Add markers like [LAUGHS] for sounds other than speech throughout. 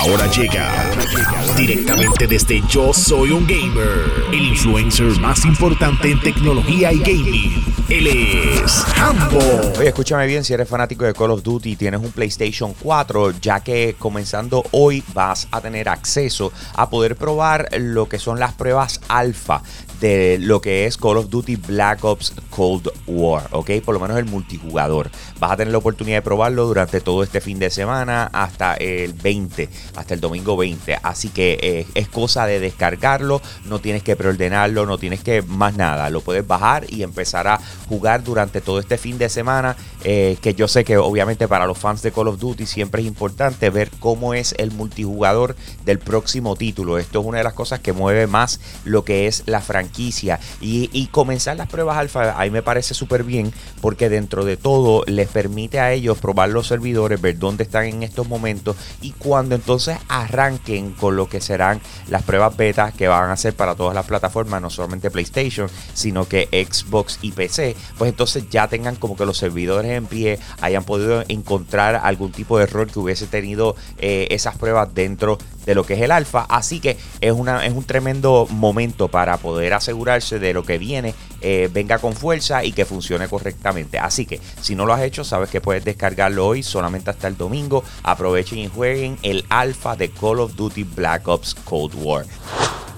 Ahora llega directamente desde Yo Soy un Gamer, el influencer más importante en tecnología y gaming. Él es Hambo. Oye, escúchame bien, si eres fanático de Call of Duty y tienes un PlayStation 4, ya que comenzando hoy vas a tener acceso a poder probar lo que son las pruebas alfa de lo que es Call of Duty Black Ops Cold War, ¿ok? Por lo menos el multijugador. Vas a tener la oportunidad de probarlo durante todo este fin de semana hasta el 20, hasta el domingo 20. Así que eh, es cosa de descargarlo, no tienes que preordenarlo, no tienes que más nada. Lo puedes bajar y empezar a jugar durante todo este fin de semana. Eh, que yo sé que obviamente para los fans de Call of Duty siempre es importante ver cómo es el multijugador del próximo título. Esto es una de las cosas que mueve más lo que es la franquicia y, comenzar las pruebas alfa, ahí me parece súper bien porque dentro de todo les permite a ellos probar los servidores, ver dónde están en estos momentos y cuando entonces arranquen con lo que serán las pruebas beta que van a ser para todas las plataformas, no solamente PlayStation, sino que Xbox y PC, pues entonces ya tengan como que los servidores en pie, hayan podido encontrar algún tipo de error que hubiese tenido eh, esas pruebas dentro de lo que es el alfa. Así que es, una, es un tremendo momento para poder asegurarse de lo que viene eh, venga con fuerza y que funcione correctamente. Así que si no lo has hecho, sabes que puedes descargarlo hoy solamente hasta el domingo. Aprovechen y jueguen el alfa de Call of Duty Black Ops Cold War.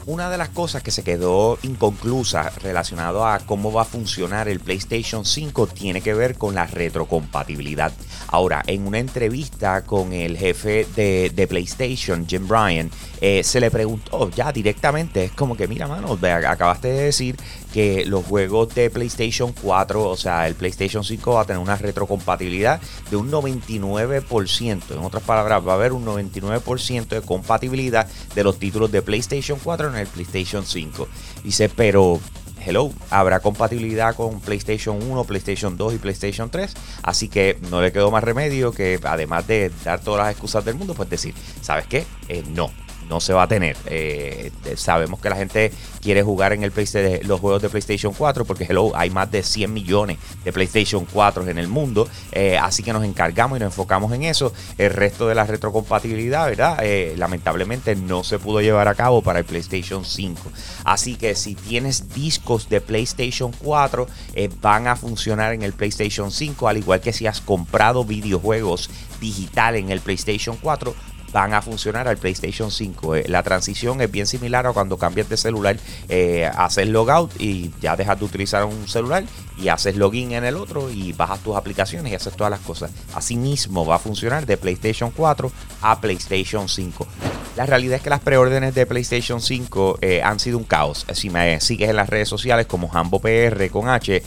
Una de las cosas que se quedó inconclusa relacionado a cómo va a funcionar el PlayStation 5 tiene que ver con la retrocompatibilidad. Ahora, en una entrevista con el jefe de, PlayStation, Jim Bryan, eh, se le preguntó ya directamente, es como que, mira, mano, acabaste de decir que los juegos de PlayStation 4, o sea, el PlayStation 5 va a tener una retrocompatibilidad de un 99%. En otras palabras, va a haber un 99% de compatibilidad de los títulos de PlayStation 4 en el PlayStation 5. Dice, pero hello, habrá compatibilidad con PlayStation 1, PlayStation 2 y PlayStation 3. Así que no le quedó más remedio que, además de dar todas las excusas del mundo, pues decir, ¿sabes qué? Eh, no no se va a tener. Eh, sabemos que la gente quiere jugar en el PlayStation, los juegos de PlayStation 4 porque hello, hay más de 100 millones de PlayStation 4 en el mundo. Eh, así que nos encargamos y nos enfocamos en eso. El resto de la retrocompatibilidad, ¿verdad? Eh, lamentablemente no se pudo llevar a cabo para el PlayStation 5. Así que si tienes discos de PlayStation 4, van a funcionar en el PlayStation 5, al igual que si has comprado videojuegos digital en el PlayStation 4 van a funcionar al PlayStation 5. Eh, la transición es bien similar a cuando cambias de celular, eh, haces logout y ya dejas de utilizar un celular y haces login en el otro y bajas tus aplicaciones y haces todas las cosas. Así mismo va a funcionar de PlayStation 4 a PlayStation 5. La realidad es que las preórdenes de PlayStation 5 eh, han sido un caos. Si me sigues en las redes sociales como Hambo PR con H,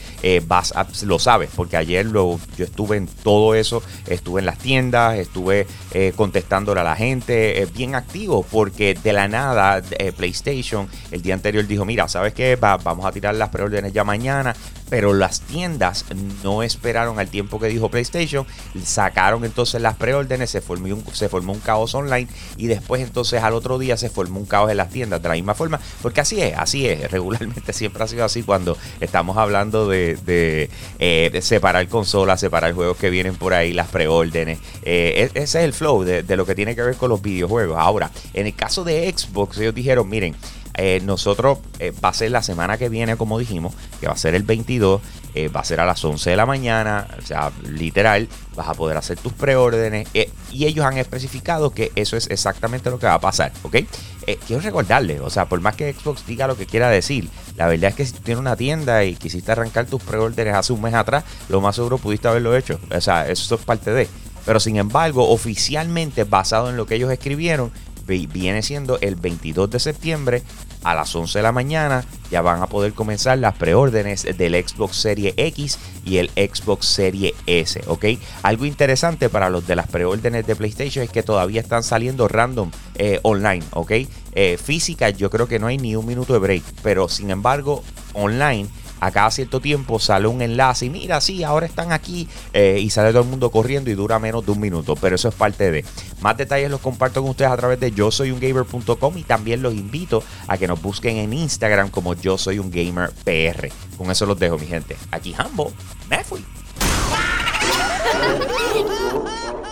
vas lo sabes, porque ayer yo estuve en todo eso, estuve en las tiendas, estuve contestándole a la gente es bien activo porque de la nada eh, PlayStation el día anterior dijo, mira, ¿sabes qué? vamos a tirar las preórdenes ya mañana, pero las tiendas no esperaron al tiempo que dijo PlayStation, sacaron entonces las preórdenes, se formó un, caos online y después entonces al otro día se formó un caos en las tiendas de la misma forma, porque así es, así es, [LAUGHS] regularmente siempre ha sido así cuando estamos hablando de, de, eh, separar consolas, separar juegos que vienen por ahí, las preórdenes, eh, e, ese es el flow de, de lo que tiene que ver con los videojuegos. Ahora, en el caso de Xbox, ellos dijeron, miren, eh, nosotros eh, va a ser la semana que viene, como dijimos, que va a ser el 22, eh, va a ser a las 11 de la mañana, o sea, literal, vas a poder hacer tus preórdenes y ellos han especificado que eso es exactamente lo que va a pasar, ¿ok? quiero recordarles, o sea, por más que Xbox diga lo que quiera decir, la verdad es que si tú tienes una tienda y quisiste arrancar tus preórdenes hace un mes atrás, lo más seguro pudiste haberlo hecho, o sea, eso es parte de... Pero sin embargo, oficialmente basado en lo que ellos escribieron, viene siendo el 22 de septiembre a las 11 de la mañana. Ya van a poder comenzar las preórdenes del Xbox Serie X y el Xbox Serie S, ¿ok? Algo interesante para los de las preórdenes de PlayStation es que todavía están saliendo random eh, online, ¿ok? Eh, física yo creo que no hay ni un minuto de break, pero sin embargo online a cada cierto tiempo sale un enlace y mira, sí, ahora están aquí eh, y sale todo el mundo corriendo y dura menos de un minuto, pero eso es parte de. Más detalles los comparto con ustedes a través de yo soy un gamer.com y también los invito a que nos busquen en Instagram como yo soy un gamer PR. Con eso los dejo, mi gente. Aquí Hambo, me fui. [LAUGHS]